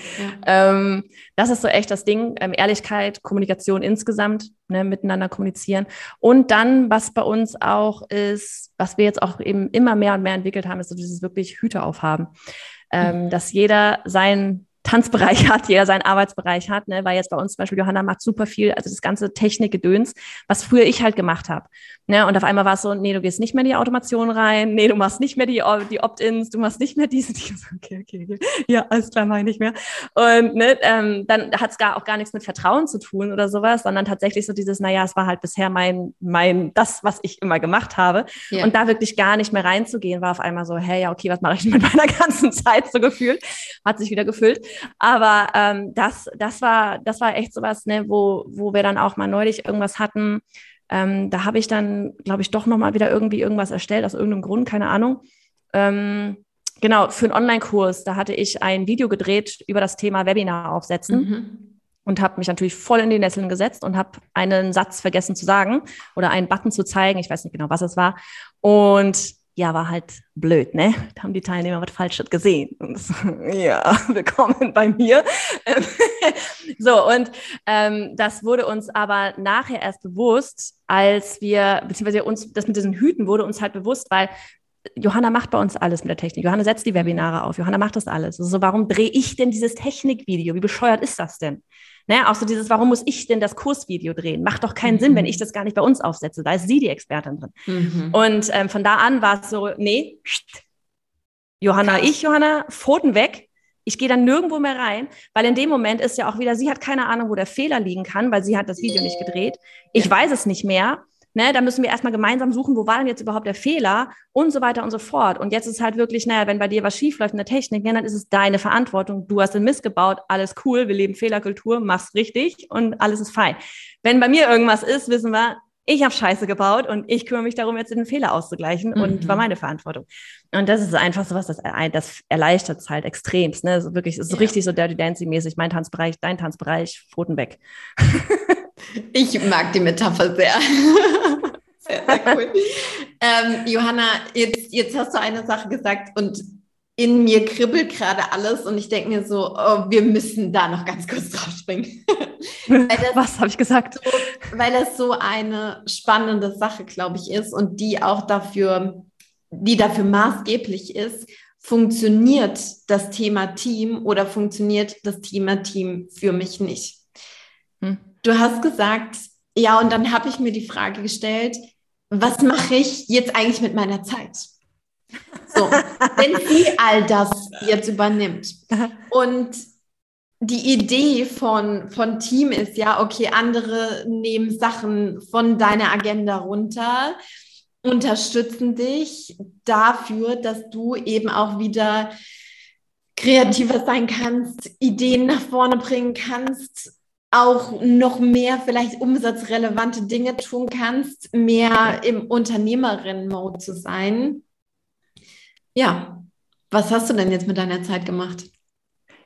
ja. Ähm, das ist so echt das Ding. Ähm, Ehrlichkeit, Kommunikation insgesamt, ne, miteinander kommunizieren. Und dann, was bei uns auch ist, was wir jetzt auch eben immer mehr und mehr entwickelt haben, ist so dieses wirklich Hüte aufhaben. Ähm, mhm. Dass jeder sein Tanzbereich [LAUGHS] hat, jeder seinen Arbeitsbereich hat, ne? weil jetzt bei uns zum Beispiel Johanna macht super viel, also das ganze Technikgedöns, was früher ich halt gemacht habe. Ne? Und auf einmal war es so, nee, du gehst nicht mehr in die Automation rein, nee, du machst nicht mehr die, die Opt-ins, du machst nicht mehr diese, die, [LAUGHS] okay, okay, okay, ja, alles klar, meine ich mehr. Und ne, ähm, dann hat es gar auch gar nichts mit Vertrauen zu tun oder sowas, sondern tatsächlich so dieses, naja, es war halt bisher mein, mein, das, was ich immer gemacht habe. Ja. Und da wirklich gar nicht mehr reinzugehen, war auf einmal so, hey, ja, okay, was mache ich mit meiner [LAUGHS] ganzen Zeit so gefühlt? Hat sich wieder gefüllt. Aber ähm, das, das war, das war echt sowas, ne, wo, wo wir dann auch mal neulich irgendwas hatten. Ähm, da habe ich dann, glaube ich, doch nochmal wieder irgendwie irgendwas erstellt, aus irgendeinem Grund, keine Ahnung. Ähm, genau, für einen Online-Kurs, da hatte ich ein Video gedreht über das Thema Webinar aufsetzen. Mhm. Und habe mich natürlich voll in die Nesseln gesetzt und habe einen Satz vergessen zu sagen oder einen Button zu zeigen. Ich weiß nicht genau, was es war. Und ja, war halt blöd, ne? Da haben die Teilnehmer was Falsches gesehen. So, [LAUGHS] ja, [LAUGHS] willkommen bei mir. [LAUGHS] so, und ähm, das wurde uns aber nachher erst bewusst, als wir, beziehungsweise uns, das mit diesen Hüten wurde uns halt bewusst, weil Johanna macht bei uns alles mit der Technik. Johanna setzt die Webinare auf. Johanna macht das alles. Also warum drehe ich denn dieses Technikvideo? Wie bescheuert ist das denn? Ne? Auch so dieses, warum muss ich denn das Kursvideo drehen? Macht doch keinen mhm. Sinn, wenn ich das gar nicht bei uns aufsetze. Da ist sie die Expertin drin. Mhm. Und ähm, von da an war es so, nee, Johanna, Krass. ich, Johanna, Pfoten weg. Ich gehe dann nirgendwo mehr rein, weil in dem Moment ist ja auch wieder, sie hat keine Ahnung, wo der Fehler liegen kann, weil sie hat das Video nicht gedreht. Ich ja. weiß es nicht mehr. Ne, da müssen wir erstmal gemeinsam suchen, wo war denn jetzt überhaupt der Fehler und so weiter und so fort. Und jetzt ist halt wirklich, naja, wenn bei dir was schief läuft in der Technik, ja, dann ist es deine Verantwortung. Du hast den Mist gebaut, alles cool, wir leben Fehlerkultur, machst richtig und alles ist fein. Wenn bei mir irgendwas ist, wissen wir, ich habe Scheiße gebaut und ich kümmere mich darum, jetzt den Fehler auszugleichen mhm. und war meine Verantwortung. Und das ist einfach so was, das, das erleichtert es halt extremst. Ne? Also wirklich, es ist ja. richtig so Dirty Dancing-mäßig, mein Tanzbereich, dein Tanzbereich, Pfoten weg. [LAUGHS] Ich mag die Metapher sehr. [LAUGHS] sehr, sehr cool. ähm, Johanna, jetzt, jetzt hast du eine Sache gesagt und in mir kribbelt gerade alles und ich denke mir so, oh, wir müssen da noch ganz kurz drauf springen. [LAUGHS] Was habe ich gesagt? So, weil das so eine spannende Sache, glaube ich, ist und die auch dafür, die dafür maßgeblich ist, funktioniert das Thema Team oder funktioniert das Thema Team für mich nicht. Du hast gesagt, ja, und dann habe ich mir die Frage gestellt, was mache ich jetzt eigentlich mit meiner Zeit? So, [LAUGHS] wenn sie all das jetzt übernimmt. Und die Idee von, von Team ist ja, okay, andere nehmen Sachen von deiner Agenda runter, unterstützen dich dafür, dass du eben auch wieder kreativer sein kannst, Ideen nach vorne bringen kannst, auch noch mehr vielleicht umsatzrelevante Dinge tun kannst, mehr im Unternehmerinnen-Mode zu sein. Ja, was hast du denn jetzt mit deiner Zeit gemacht?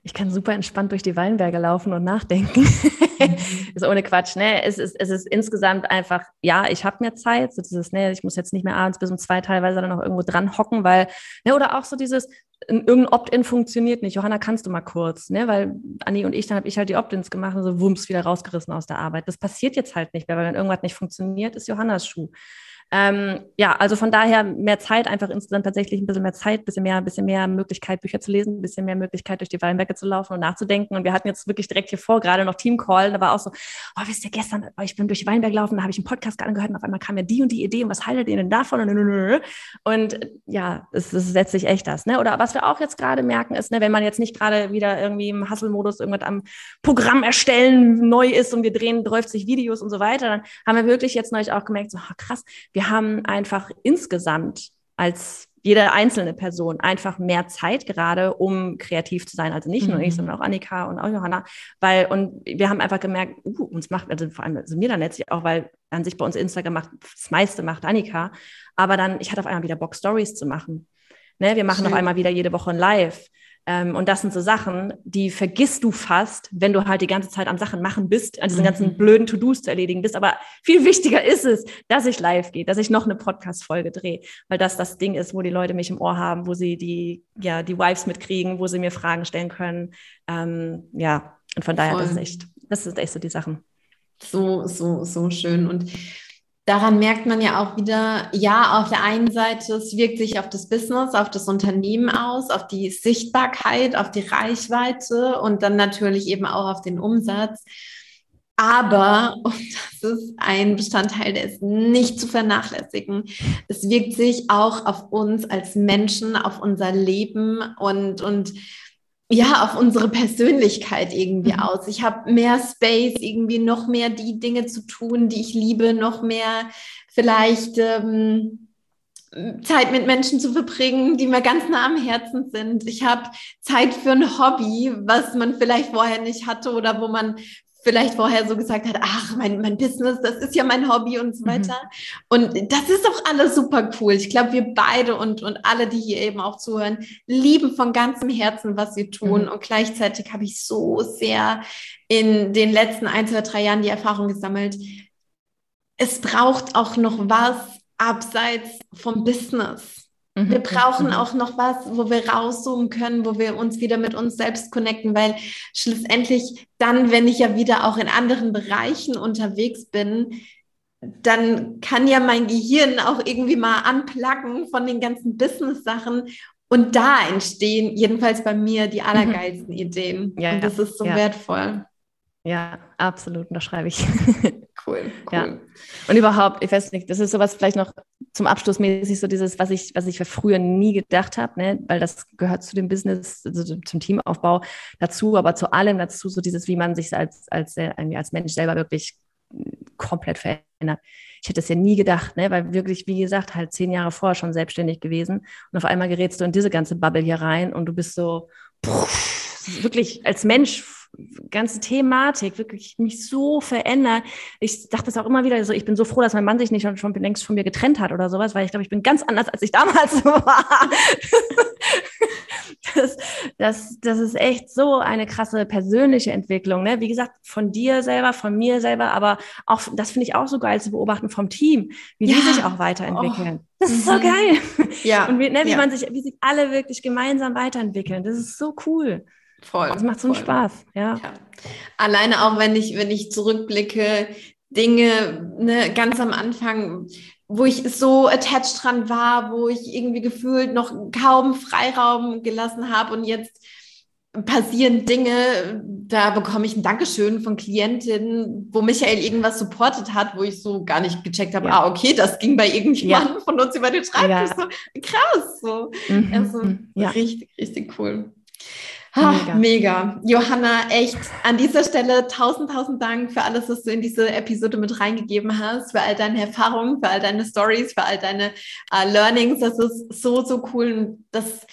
Ich kann super entspannt durch die Weinberge laufen und nachdenken. Mhm. [LAUGHS] ist ohne Quatsch. Ne? Es, ist, es ist insgesamt einfach, ja, ich habe mehr Zeit. So dieses, ne, ich muss jetzt nicht mehr abends bis um zwei teilweise dann noch irgendwo dran hocken, weil, ne, oder auch so dieses, irgendein Opt-in funktioniert nicht. Johanna, kannst du mal kurz, ne? Weil Anni und ich, dann habe ich halt die Opt-ins gemacht und so wumms wieder rausgerissen aus der Arbeit. Das passiert jetzt halt nicht mehr, weil wenn irgendwas nicht funktioniert, ist Johannas Schuh. Ähm, ja, also von daher mehr Zeit, einfach insgesamt tatsächlich ein bisschen mehr Zeit, ein bisschen mehr, ein bisschen mehr Möglichkeit, Bücher zu lesen, ein bisschen mehr Möglichkeit, durch die Weinberge zu laufen und nachzudenken. Und wir hatten jetzt wirklich direkt hier vor, gerade noch Teamcall, da war auch so, oh, wisst ihr, gestern, oh, ich bin durch die Weinberge gelaufen, da habe ich einen Podcast angehört und auf einmal kam mir die und die Idee und was haltet ihr denn davon? Und ja, es, setzt sich echt das. Ne? Oder was wir auch jetzt gerade merken, ist, ne, wenn man jetzt nicht gerade wieder irgendwie im Hustle-Modus irgendwas am Programm erstellen neu ist und wir drehen 30 Videos und so weiter, dann haben wir wirklich jetzt neulich auch gemerkt, so, oh, krass, wir haben einfach insgesamt als jede einzelne Person einfach mehr Zeit gerade, um kreativ zu sein. Also nicht nur ich, Mhm. sondern auch Annika und auch Johanna. Weil, und wir haben einfach gemerkt, uh, uns macht, also vor allem also mir dann letztlich auch, weil an sich bei uns Instagram macht, das meiste macht Annika. Aber dann, ich hatte auf einmal wieder Bock, Stories zu machen. Ne, wir machen Schön. auf einmal wieder jede Woche ein Live. Ähm, und das sind so Sachen, die vergisst du fast, wenn du halt die ganze Zeit am Sachen machen bist, an diesen Mhm. ganzen blöden To-Dos zu erledigen bist. Aber viel wichtiger ist es, dass ich live gehe, dass ich noch eine Podcast-Folge drehe, weil das das Ding ist, wo die Leute mich im Ohr haben, wo sie die, ja, die Vibes mitkriegen, wo sie mir Fragen stellen können. Ähm, ja, und von daher, das ist Voll. echt, das sind echt so die Sachen. So, so, so schön. Und daran merkt man ja auch wieder, ja, auf der einen Seite, es wirkt sich auf das Business, auf das Unternehmen aus, auf die Sichtbarkeit, auf die Reichweite und dann natürlich eben auch auf den Umsatz. Aber, [LAUGHS] und das ist ein Bestandteil, der ist nicht zu vernachlässigen, es wirkt sich auch auf uns als Menschen, auf unser Leben und, und ja, auf unsere Persönlichkeit irgendwie Mhm. aus. Ich habe mehr Space, irgendwie noch mehr die Dinge zu tun, die ich liebe, noch mehr vielleicht ähm, Zeit mit Menschen zu verbringen, die mir ganz nah am Herzen sind. Ich habe Zeit für ein Hobby, was man vielleicht vorher nicht hatte oder wo man vielleicht vorher so gesagt hat, ach, mein, mein Business, das ist ja mein Hobby und so Mhm. weiter. Und das ist auch alles super cool. Ich glaube, wir beide und, und alle, die hier eben auch zuhören, lieben von ganzem Herzen, was wir tun. Mhm. Und gleichzeitig habe ich so sehr in den letzten ein, zwei, drei Jahren die Erfahrung gesammelt. Es braucht auch noch was abseits vom Business. Wir brauchen Mhm. auch noch was, wo wir rauszoomen können, wo wir uns wieder mit uns selbst connecten, weil schlussendlich dann, wenn ich ja wieder auch in anderen Bereichen unterwegs bin, dann kann ja mein Gehirn auch irgendwie mal anplacken von den ganzen Business-Sachen. Und da entstehen jedenfalls bei mir die allergeilsten Ideen. Mhm. Ja, Und das ist so ja. wertvoll. Ja, absolut, da schreibe ich. [LAUGHS] Cool, cool. Ja. Und überhaupt, ich weiß nicht, das ist sowas vielleicht noch zum Abschluss mäßig so dieses, was ich, was ich früher nie gedacht habe, ne? weil das gehört zu dem Business, also zum Teamaufbau dazu, aber zu allem dazu, so dieses, wie man sich als, als, äh, als Mensch selber wirklich komplett verändert. Ich hätte es ja nie gedacht, ne? weil wirklich, wie gesagt, halt zehn Jahre vorher schon selbstständig gewesen und auf einmal gerätst du in diese ganze Bubble hier rein und du bist so pff, wirklich als Mensch ganze Thematik wirklich mich so verändert. Ich dachte es auch immer wieder so, ich bin so froh, dass mein Mann sich nicht schon, schon längst von mir getrennt hat oder sowas, weil ich glaube, ich bin ganz anders, als ich damals [LAUGHS] war. Das, das, das ist echt so eine krasse persönliche Entwicklung. Ne? Wie gesagt, von dir selber, von mir selber, aber auch, das finde ich auch so geil zu beobachten vom Team, wie Ja. die sich auch weiterentwickeln. Oh. Das ist so Mhm. geil. Ja, Und wie, ne, wie ja. man sich, wie sich alle wirklich gemeinsam weiterentwickeln. Das ist so cool. Voll. Das macht so einen voll. Spaß. Ja. Ja. Alleine auch, wenn ich, wenn ich zurückblicke, Dinge ne, ganz am Anfang, wo ich so attached dran war, wo ich irgendwie gefühlt noch kaum Freiraum gelassen habe und jetzt passieren Dinge, da bekomme ich ein Dankeschön von Klientinnen, wo Michael irgendwas supportet hat, wo ich so gar nicht gecheckt habe, Ja. ah, okay, das ging bei irgendjemandem von uns über den Schreibtisch. Ja. So, krass, so. Mhm. Also ja. richtig, richtig cool. Ah, Mega. mega. Johanna, echt an dieser Stelle tausend, tausend Dank für alles, was du in diese Episode mit reingegeben hast, für all deine Erfahrungen, für all deine Stories, für all deine äh, Learnings. Das ist so, so cool. Und das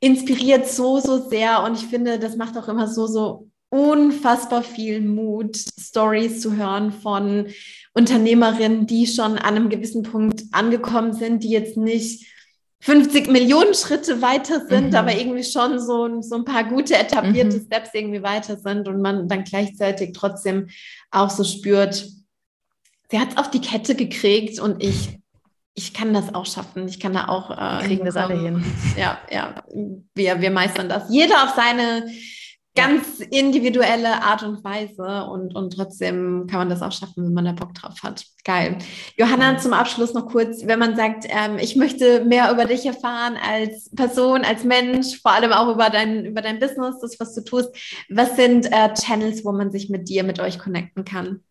inspiriert so, so sehr. Und ich finde, das macht auch immer so, so unfassbar viel Mut, Stories zu hören von Unternehmerinnen, die schon an einem gewissen Punkt angekommen sind, die jetzt nicht 50 Millionen Schritte weiter sind, Mhm. aber irgendwie schon so, so ein paar gute etablierte Mhm. Steps irgendwie weiter sind und man dann gleichzeitig trotzdem auch so spürt, sie hat es auf die Kette gekriegt und ich, ich kann das auch schaffen. Ich kann da auch äh, kriegen das alle hin. Ja, ja, wir, wir meistern das. Jeder auf seine ganz individuelle Art und Weise und, und trotzdem kann man das auch schaffen, wenn man da Bock drauf hat. Geil. Johanna, zum Abschluss noch kurz, wenn man sagt, ähm, ich möchte mehr über dich erfahren als Person, als Mensch, vor allem auch über dein, über dein Business, das, was du tust. Was sind äh, Channels, wo man sich mit dir, mit euch connecten kann?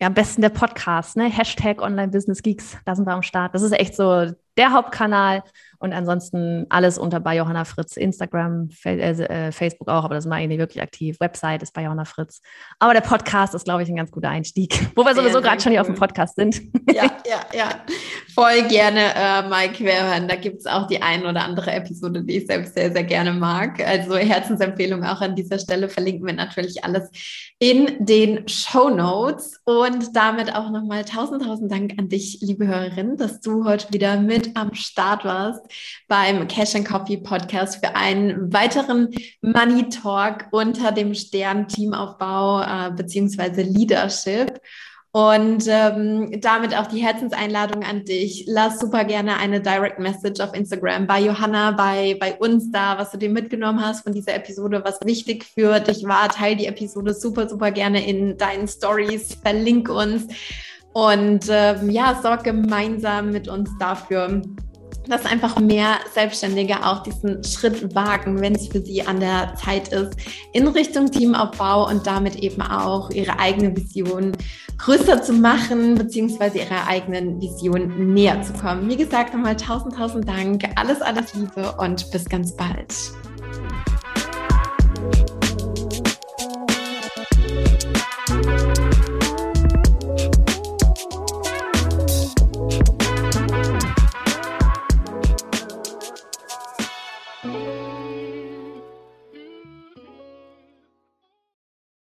Ja, am besten der Podcast, ne? Hashtag Online Business Geeks. Da sind wir am Start. Das ist echt so der Hauptkanal. Und ansonsten alles unter bei Johanna Fritz, Instagram, äh, äh, Facebook auch, aber das mache ich nicht wirklich aktiv. Website ist bei Johanna Fritz. Aber der Podcast ist, glaube ich, ein ganz guter Einstieg, [LAUGHS] wo wir sowieso gerade schon hier auf dem Podcast sind. Ja, ja, ja. Voll gerne äh, mal querhören. Da gibt es auch die ein oder andere Episode, die ich selbst sehr, sehr gerne mag. Also Herzensempfehlung auch an dieser Stelle verlinken wir natürlich alles in den Show Notes. Und damit auch nochmal tausend, tausend Dank an dich, liebe Hörerin, dass du heute wieder mit am Start warst beim Cash and Coffee Podcast für einen weiteren Money Talk unter dem Stern Teamaufbau äh, beziehungsweise Leadership. Und ähm, damit auch die Herzenseinladung an dich. Lass super gerne eine Direct Message auf Instagram bei Johanna, bei, bei uns da, was du dir mitgenommen hast von dieser Episode, was wichtig für dich war. Teil die Episode super, super gerne in deinen Stories, verlink uns und ähm, ja, sorg gemeinsam mit uns dafür, dass einfach mehr Selbstständige auch diesen Schritt wagen, wenn es für sie an der Zeit ist, in Richtung Teamaufbau und damit eben auch ihre eigene Vision größer zu machen, beziehungsweise ihrer eigenen Vision näher zu kommen. Wie gesagt, nochmal tausend, tausend Dank, alles, alles Liebe und bis ganz bald.